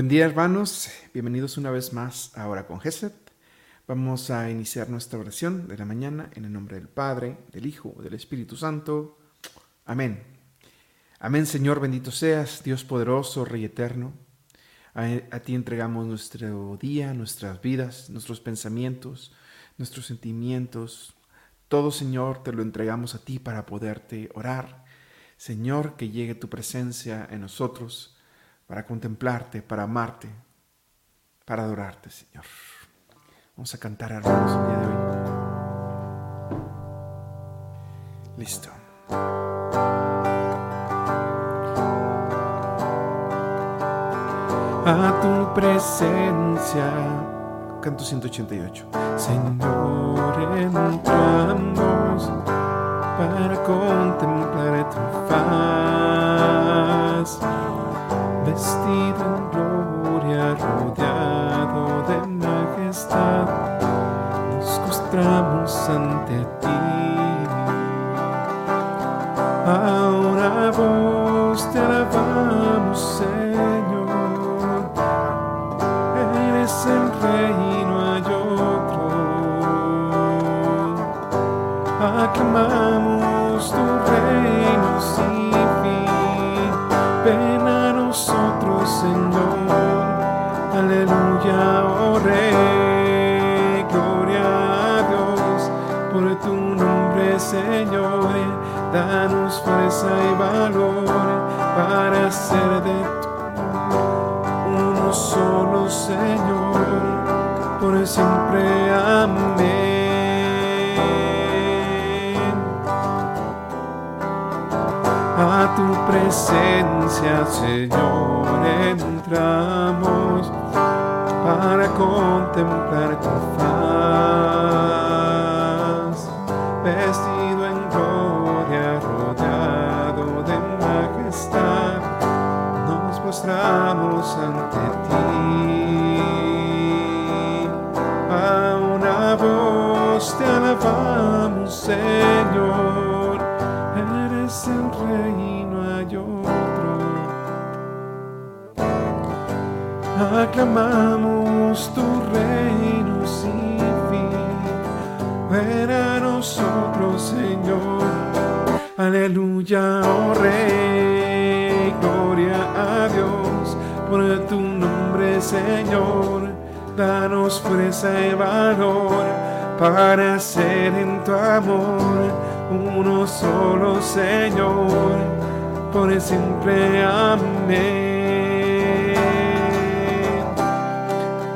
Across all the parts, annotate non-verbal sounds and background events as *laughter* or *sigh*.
Buen día hermanos, bienvenidos una vez más a Hora con Geset. Vamos a iniciar nuestra oración de la mañana en el nombre del Padre, del Hijo, del Espíritu Santo. Amén. Amén Señor, bendito seas, Dios poderoso, Rey eterno. A, a ti entregamos nuestro día, nuestras vidas, nuestros pensamientos, nuestros sentimientos. Todo Señor te lo entregamos a ti para poderte orar. Señor, que llegue tu presencia en nosotros para contemplarte, para amarte, para adorarte, Señor. Vamos a cantar hermanos el día de hoy. Listo. A tu presencia, canto 188. Señor, entramos para contemplar tu faz vestido en gloria, rodeado Danos fuerza y valor para ser de tu uno solo, Señor. Por siempre, amén. A tu presencia, Señor, entramos para contemplar tu faz, alabamos, Señor, eres el rey no hay otro. Aclamamos tu reino sin fin. Ven nosotros, Señor. Aleluya, oh Rey. Gloria a Dios por tu nombre, Señor. Danos fuerza y valor para ser en tu amor uno solo, Señor. Por siempre, amén.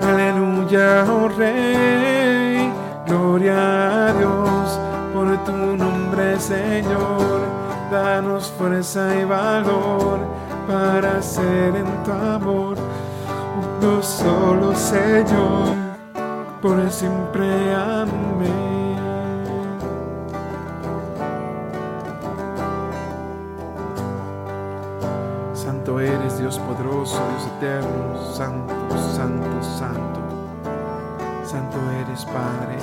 Aleluya, oh Rey, gloria a Dios por tu nombre, Señor. Danos fuerza y valor para ser en tu amor uno solo, Señor, por siempre, amén. Santo eres, Dios poderoso, Dios eterno, santo, santo, santo. Santo eres, Padre.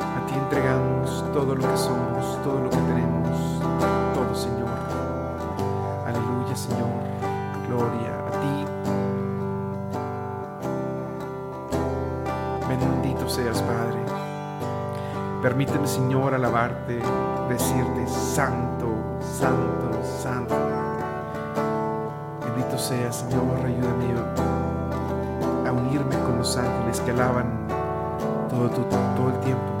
A ti entregamos todo lo que somos, todo lo que tenemos, Permíteme, Señor, alabarte, decirte santo, santo, santo. Bendito seas, Señor, ayúdame a unirme con los ángeles que alaban todo, tu- todo el tiempo.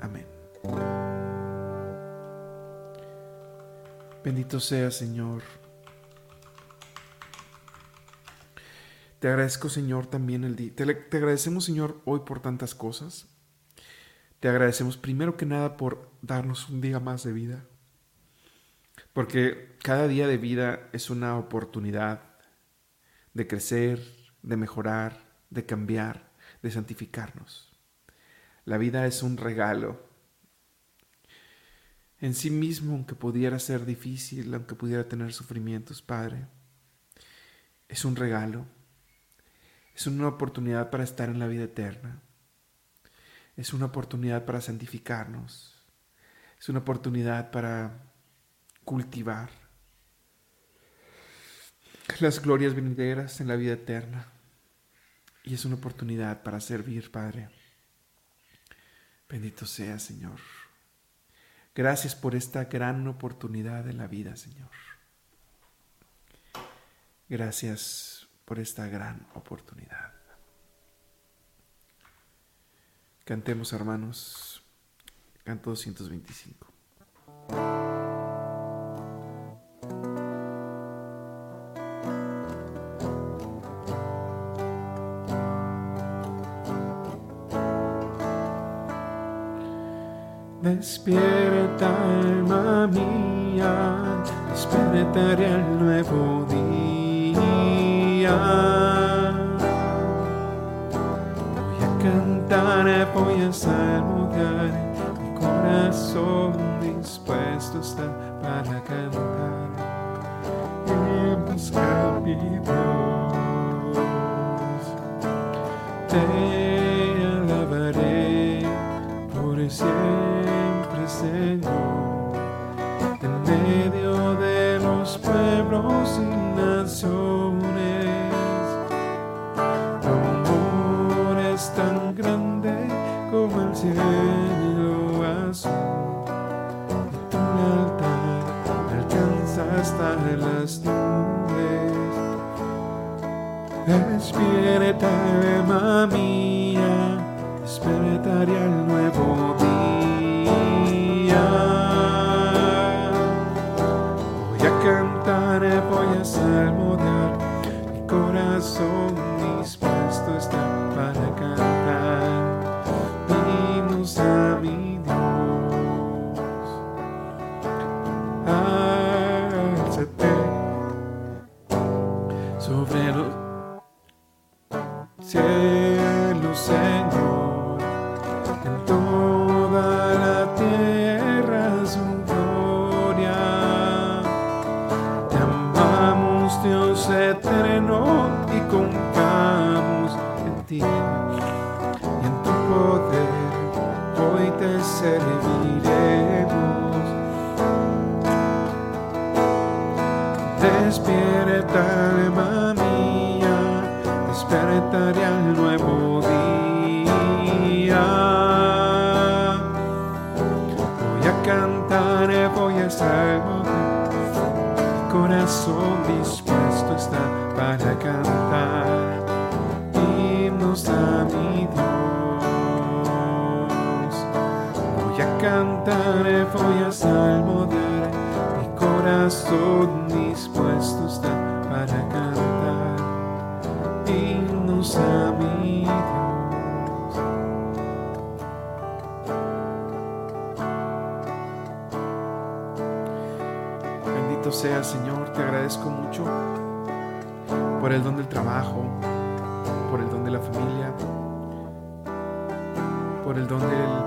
Amén. Bendito sea, Señor. Te agradezco, Señor, también el día. Te, agradecemos, Señor, hoy por tantas cosas. Te agradecemos primero que nada por darnos un día más de vida. Porque cada día de vida es una oportunidad de crecer, de mejorar, de cambiar, de santificarnos. La vida es un regalo. En sí mismo, aunque pudiera ser difícil, aunque pudiera tener sufrimientos, Padre, es un regalo, es una oportunidad para estar en la vida eterna, es una oportunidad para santificarnos, es una oportunidad para cultivar las glorias venideras en la vida eterna. Y es una oportunidad para servir, Padre. Bendito sea, Señor. Gracias por esta gran oportunidad de la vida, Señor. Gracias por esta gran oportunidad. Cantemos, hermanos, canto 225. Despierta, alma mía, despertaré al nuevo día. Voy a cantar, voy a saludar, mi corazón dispuesto está para cantar. Y buscar Despierta, alma mía, a cantar, voy a salmodar, mi corazón dispuesto está para cantar himnos a mi Dios. Bendito sea Señor, te agradezco mucho por el don del trabajo, por el don de la familia, por el don del,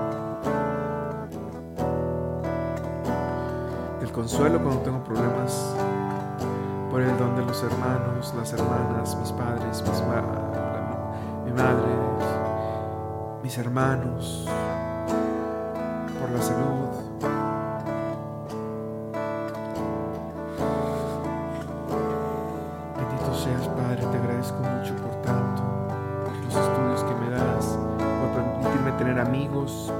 consuelo cuando tengo problemas, por el don de los hermanos, las hermanas, mis padres, mis ma- la- mi madre, mis hermanos, por la salud. Bendito seas, Padre, te agradezco mucho por tanto, por los estudios que me das, por permitirme tener amigos,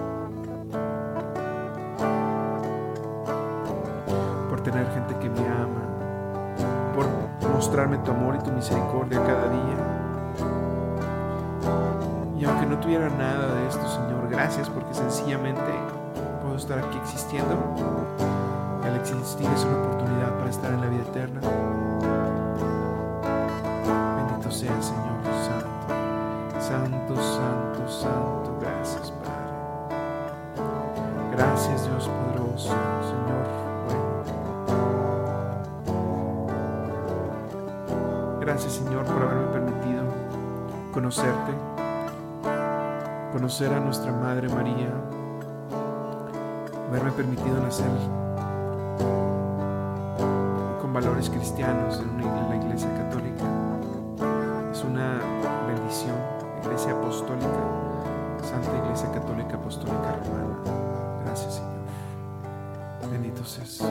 mostrarme tu amor y tu misericordia cada día. Y aunque no tuviera nada de esto, Señor, gracias porque sencillamente puedo estar aquí existiendo. Al existir es una oportunidad para estar en la vida eterna. Conocerte, conocer a nuestra Madre María, haberme permitido nacer con valores cristianos en, la Iglesia Católica. Es una bendición, Iglesia Apostólica, Santa Iglesia Católica Apostólica Romana. Gracias Señor. Bendito seas.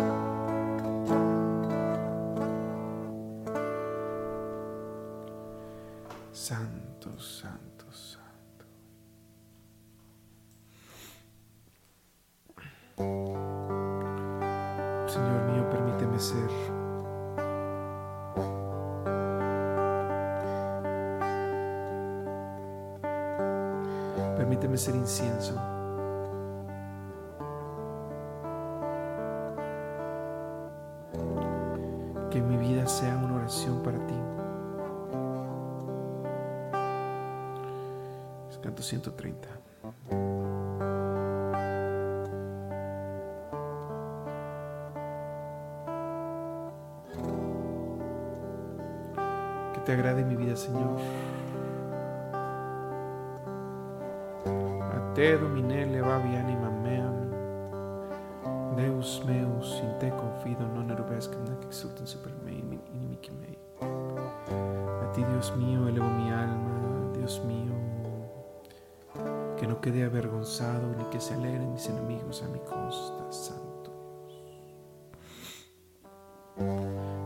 Canto 130. Que te agrade mi vida, Señor. A te domine levavi anima meam. Deus meus, in te confido, non erubescam nec exultem super me inimici mei. A ti, Dios mío, elevo mi alma, Dios mío, que no quede avergonzado ni que se alegren mis enemigos a mi costa, Santo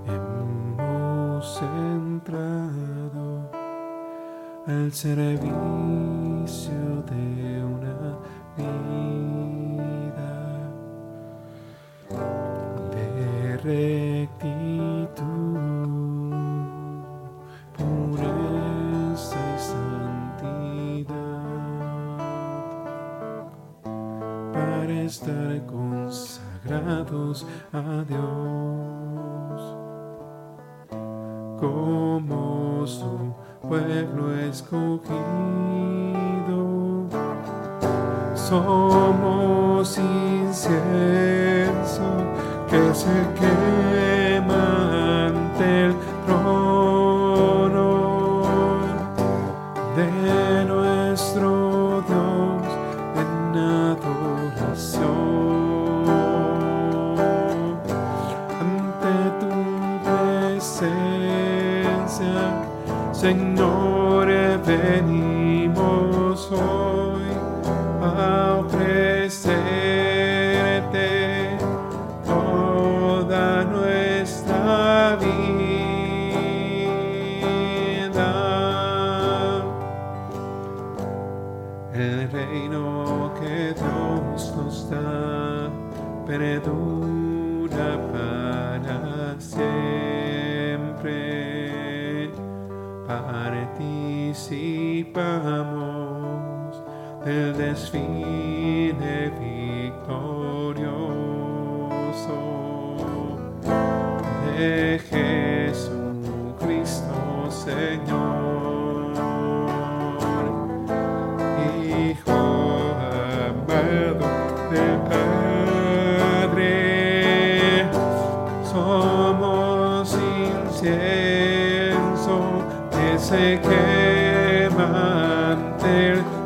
Hemos entrado al servicio de una vida de rectitud, estar consagrados a Dios como su pueblo escogido. Somos incienso que se quema quema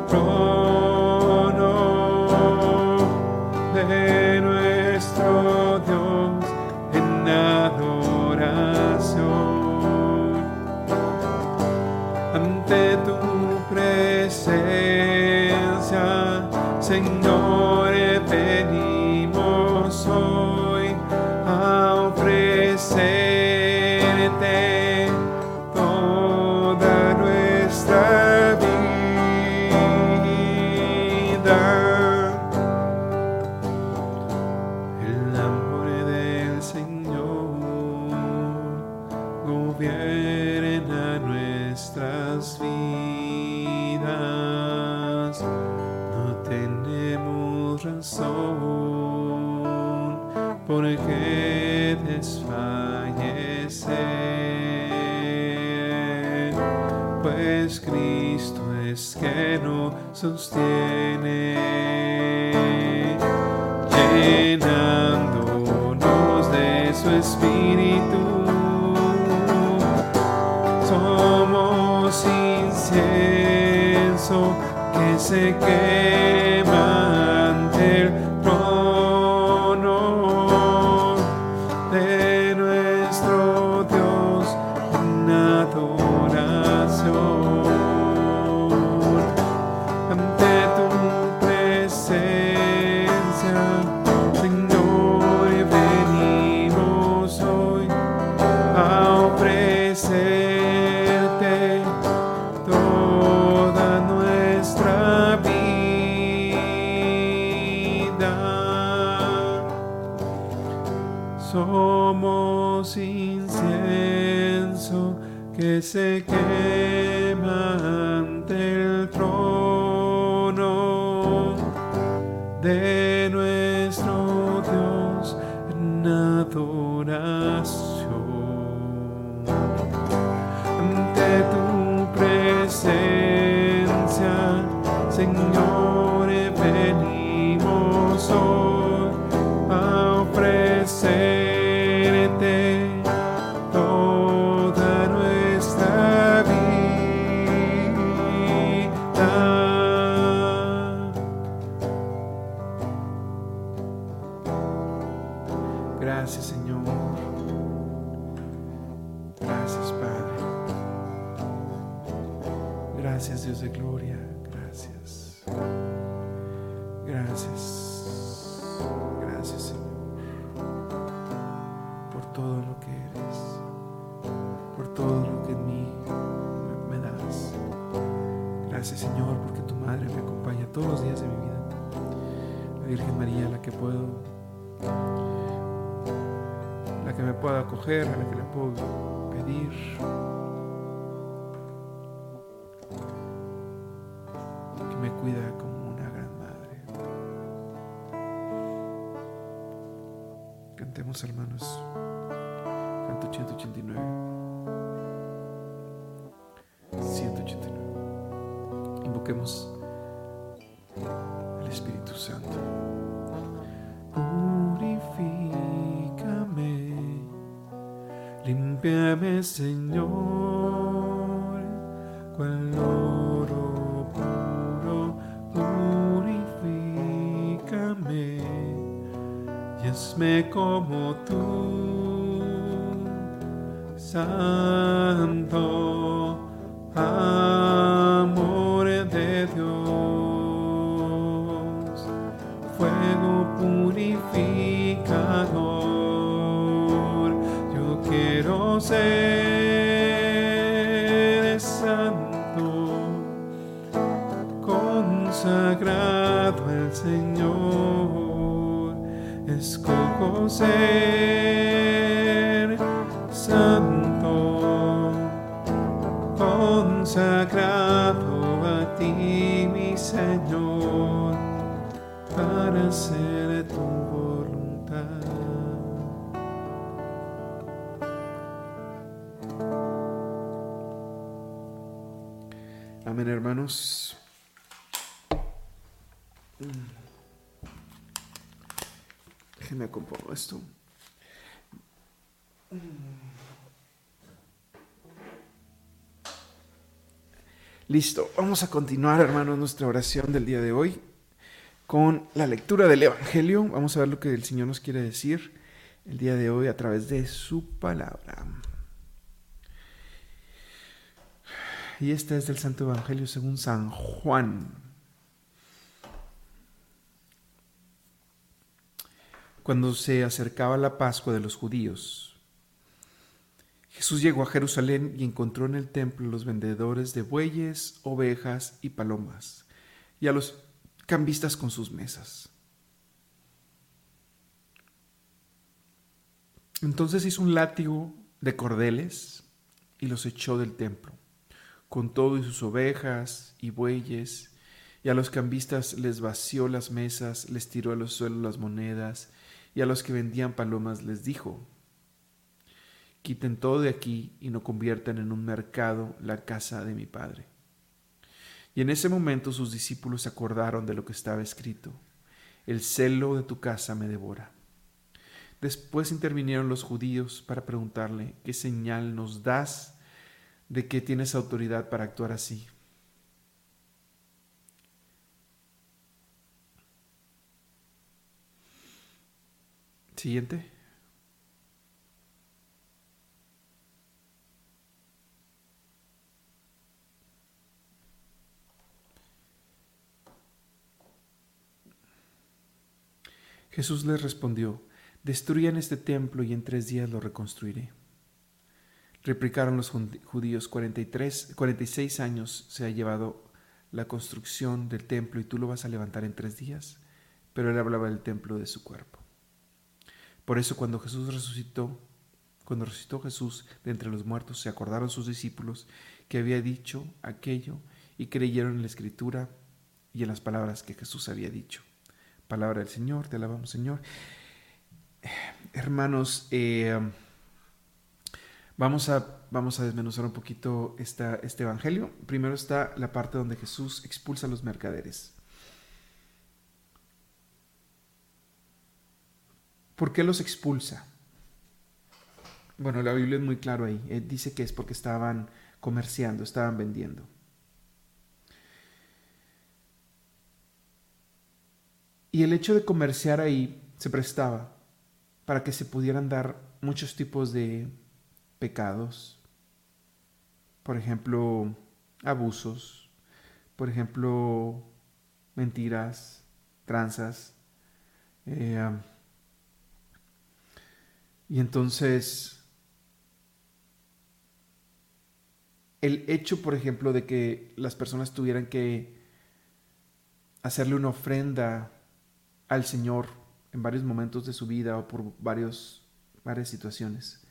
pues Cristo es que nos sostiene llenándonos de su espíritu. Somos incienso que se quema Somos incienso que se quema ante el trono de Gracias, Dios de gloria. Gracias. Gracias. Gracias, Señor. Por todo lo que eres. Por todo lo que en mí me das. Gracias, Señor, porque tu madre me acompaña todos los días de mi vida. La Virgen María, la que puedo la que me pueda acoger, a la que le puedo pedir. Límpiame, Señor, cual oro puro, purifícame, y hazme como tú, Santo amor ser santo, consagrado a ti, mi Señor para hacer tu voluntad. Amén, hermanos. Déjenme compongo esto. Listo, vamos a continuar, hermanos, nuestra oración del día de hoy con la lectura del Evangelio. Vamos a ver lo que el Señor nos quiere decir el día de hoy a través de su palabra. Y este es del Santo Evangelio según San Juan. Cuando se acercaba la Pascua de los judíos, Jesús llegó a Jerusalén y encontró en el templo los vendedores de bueyes, ovejas y palomas, y a los cambistas con sus mesas. Entonces hizo un látigo de cordeles y los echó del templo, con todo y sus ovejas y bueyes, y a los cambistas les vació las mesas, les tiró a los suelos las monedas, y a los que vendían palomas les dijo, quiten todo de aquí y no conviertan en un mercado la casa de mi padre. Y en ese momento sus discípulos acordaron de lo que estaba escrito, el celo de tu casa me devora. Después intervinieron los judíos para preguntarle, ¿qué señal nos das de que tienes autoridad para actuar así? Siguiente. Jesús les respondió, destruyan este templo y en tres días lo reconstruiré. Replicaron los judíos, 43, 46 años se ha llevado la construcción del templo y tú lo vas a levantar en tres días. Pero él hablaba del templo de su cuerpo. Por eso cuando Jesús resucitó, Cuando resucitó Jesús de entre los muertos, se acordaron sus discípulos que había dicho aquello y creyeron en la escritura y en las palabras que Jesús había dicho. Palabra del Señor, te alabamos Señor. Hermanos, eh, vamos, a, vamos a desmenuzar un poquito esta, este Evangelio. Primero está la parte donde Jesús expulsa a los mercaderes. ¿Por qué los expulsa? Bueno, la Biblia es muy claro ahí. Eh, dice que es porque estaban comerciando, estaban vendiendo. Y el hecho de comerciar ahí se prestaba para que se pudieran dar muchos tipos de pecados. Por ejemplo, abusos. Por ejemplo, mentiras, tranzas. Eh, y entonces, el hecho, por ejemplo, de que las personas tuvieran que hacerle una ofrenda al Señor en varios momentos de su vida o por varios, varias situaciones.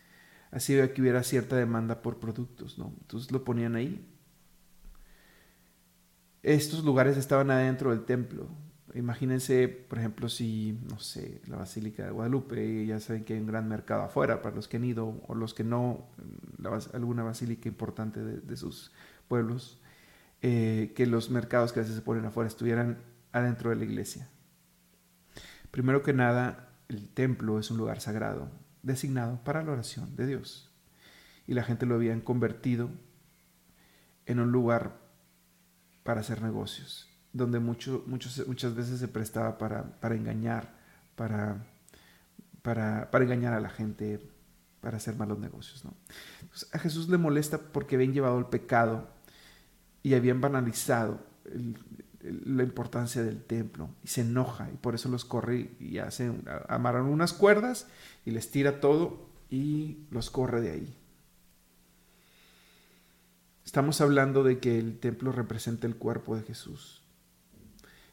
Así que hubiera cierta demanda por productos, ¿no? Entonces lo ponían ahí. Estos lugares estaban adentro del templo. Imagínense, por ejemplo, si, no sé, la Basílica de Guadalupe, ya saben que hay un gran mercado afuera para los que han ido o los que no, alguna basílica importante de, sus pueblos, eh, que los mercados que a veces se ponen afuera estuvieran adentro de la iglesia. Primero que nada, el templo es un lugar sagrado, designado para la oración de Dios. Y la gente lo habían convertido en un lugar para hacer negocios, donde mucho, muchas veces se prestaba para, para engañar, para, para, para, engañar a la gente, para hacer malos negocios. ¿no? a Jesús le molesta porque habían llevado el pecado y habían banalizado la importancia del templo y se enoja y por eso los corre y hace, amarran unas cuerdas y les tira todo y los corre de ahí. Estamos hablando de que el templo representa el cuerpo de Jesús.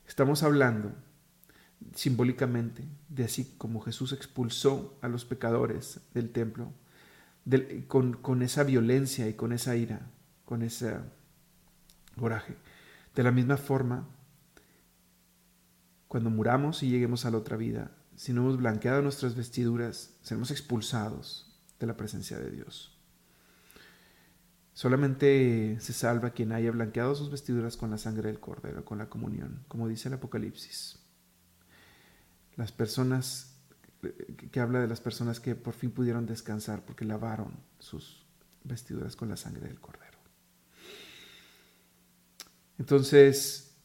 Estamos hablando simbólicamente de así como Jesús expulsó a los pecadores del templo, con, con esa violencia y con esa ira, con ese coraje de la misma forma, cuando muramos y lleguemos a la otra vida, si no hemos blanqueado nuestras vestiduras, seremos expulsados de la presencia de Dios. Solamente se salva quien haya blanqueado sus vestiduras con la sangre del Cordero, con la comunión, como dice el Apocalipsis. Las personas, que habla de las personas que por fin pudieron descansar porque lavaron sus vestiduras con la sangre del Cordero. Entonces,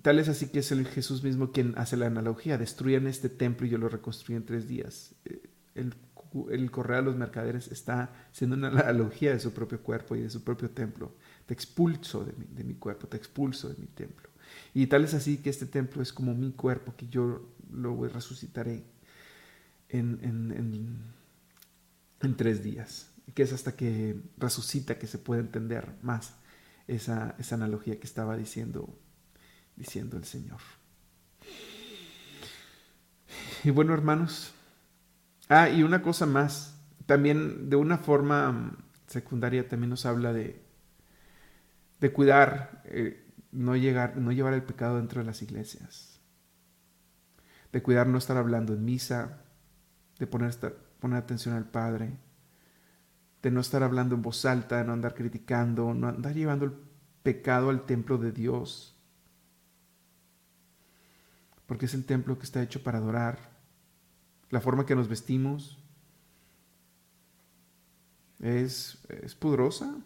tal es así que es el Jesús mismo quien hace la analogía. Destruyan este templo y yo lo reconstruyo en tres días. Eh, el, el correr a los mercaderes está siendo una *laughs* analogía de su propio cuerpo y de su propio templo. Te expulso de mi, cuerpo, te expulso de mi templo. Y tal es así que este templo es como mi cuerpo, que yo lo resucitaré en, en, en tres días. Que es hasta que resucita que se puede entender más esa, analogía que estaba diciendo, diciendo el Señor. Y bueno, hermanos, ah, y una cosa más, también de una forma mm, secundaria también nos habla de, de cuidar, eh, no, llegar, no llevar el pecado dentro de las iglesias, de cuidar no estar hablando en misa, de poner, poner atención al Padre, de no estar hablando en voz alta, de no andar criticando, no andar llevando el pecado al templo de Dios. Porque es el templo que está hecho para adorar. La forma que nos vestimos es, es pudrosa.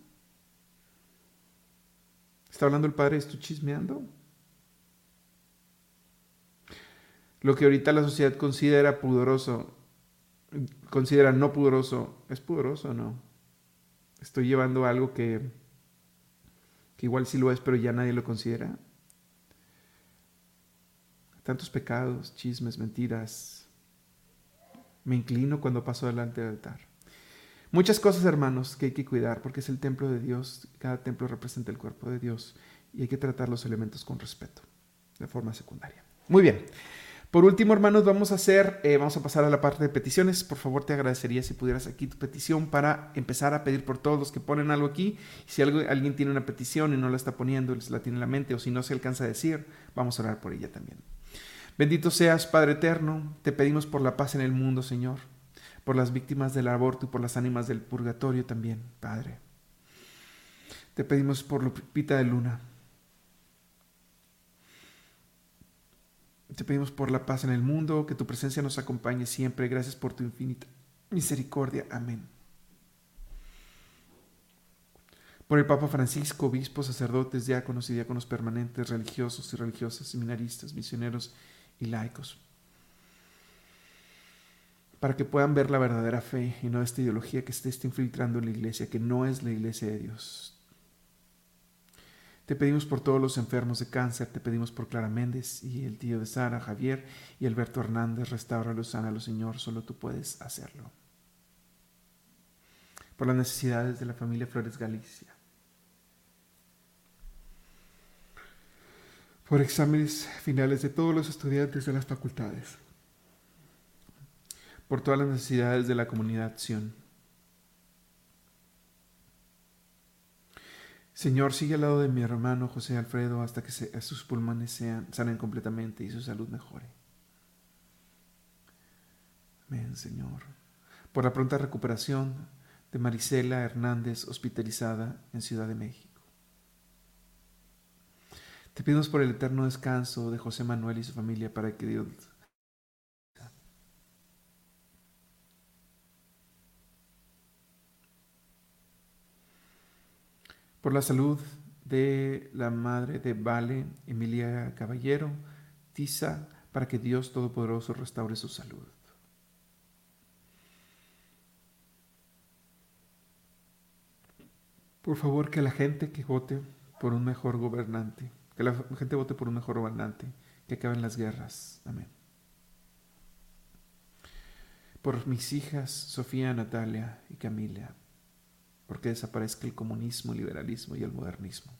¿Está hablando el Padre? ¿Estoy chismeando? Lo que ahorita la sociedad considera pudoroso, considera no pudoroso, ¿es pudoroso o no? Estoy llevando algo que, que igual sí lo es, pero ya nadie lo considera. Tantos pecados, chismes, mentiras. Me inclino cuando paso delante del altar. Muchas cosas, hermanos, que hay que cuidar, porque es el templo de Dios. Cada templo representa el cuerpo de Dios y hay que tratar los elementos con respeto, de forma secundaria. Muy bien. Por último, hermanos, vamos a hacer, eh, vamos a pasar a la parte de peticiones. Por favor, te agradecería si pudieras aquí tu petición para empezar a pedir por todos los que ponen algo aquí. Si alguien tiene una petición y no la está poniendo, la tiene en la mente, o si no se alcanza a decir, vamos a orar por ella también. Bendito seas, Padre eterno, te pedimos por la paz en el mundo, Señor, por las víctimas del aborto y por las ánimas del purgatorio también, Padre. Te pedimos por Lupita de Luna, Te pedimos por la paz en el mundo, que tu presencia nos acompañe siempre. Gracias por tu infinita misericordia. Amén. Por el Papa Francisco, obispos, sacerdotes, diáconos y diáconos permanentes, religiosos y religiosas, seminaristas, misioneros y laicos. Para que puedan ver la verdadera fe y no esta ideología que se está infiltrando en la iglesia, que no es la iglesia de Dios. Te pedimos por todos los enfermos de cáncer, te pedimos por Clara Méndez y el tío de Sara, Javier y Alberto Hernández, restauralos, sánalos, Señor, solo tú puedes hacerlo. Por las necesidades de la familia Flores Galicia. Por exámenes finales de todos los estudiantes de las facultades. Por todas las necesidades de la comunidad Sion Señor, sigue al lado de mi hermano José Alfredo hasta que sus pulmones sean, salen completamente y su salud mejore. Amén, Señor. Por la pronta recuperación de Marisela Hernández, hospitalizada en Ciudad de México. Te pedimos por el eterno descanso de José Manuel y su familia para que Dios por la salud de la madre de Vale, Emilia Caballero, Tisa, para que Dios Todopoderoso restaure su salud. Por favor, que la gente que vote por un mejor gobernante, que la gente vote por un mejor gobernante, que acaben las guerras. Amén. Por mis hijas, Sofía, Natalia y Camila porque desaparezca el comunismo, el liberalismo y el modernismo.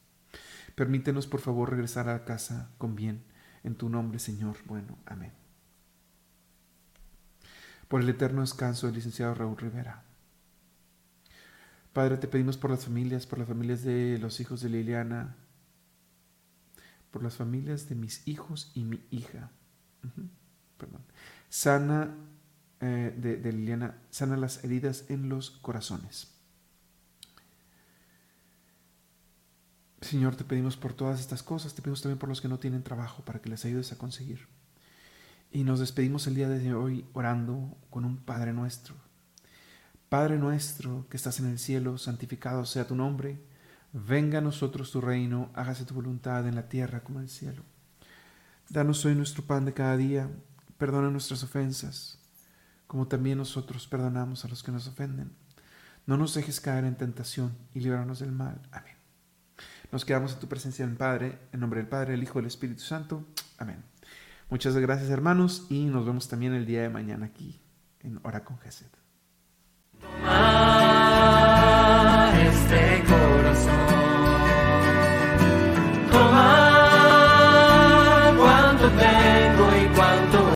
Permítenos, por favor, regresar a casa con bien. En tu nombre, Señor. Bueno, amén. Por el eterno descanso del licenciado Raúl Rivera. Padre, te pedimos por las familias, por las familias de los hijos de Liliana, por las familias de mis hijos y mi hija. Perdón. Sana eh, de Liliana, sana las heridas en los corazones. Señor, te pedimos por todas estas cosas, te pedimos también por los que no tienen trabajo, para que les ayudes a conseguir. Y nos despedimos el día de hoy orando con un Padre nuestro. Padre nuestro que estás en el cielo, santificado sea tu nombre. Venga a nosotros tu reino, hágase tu voluntad en la tierra como en el cielo. Danos hoy nuestro pan de cada día, perdona nuestras ofensas, como también nosotros perdonamos a los que nos ofenden. No nos dejes caer en tentación y líbranos del mal. Amén. Nos quedamos en tu presencia, en Padre, en nombre del Padre, el Hijo y el Espíritu Santo. Amén. Muchas gracias, hermanos, y nos vemos también el día de mañana aquí en Hora con Gesed.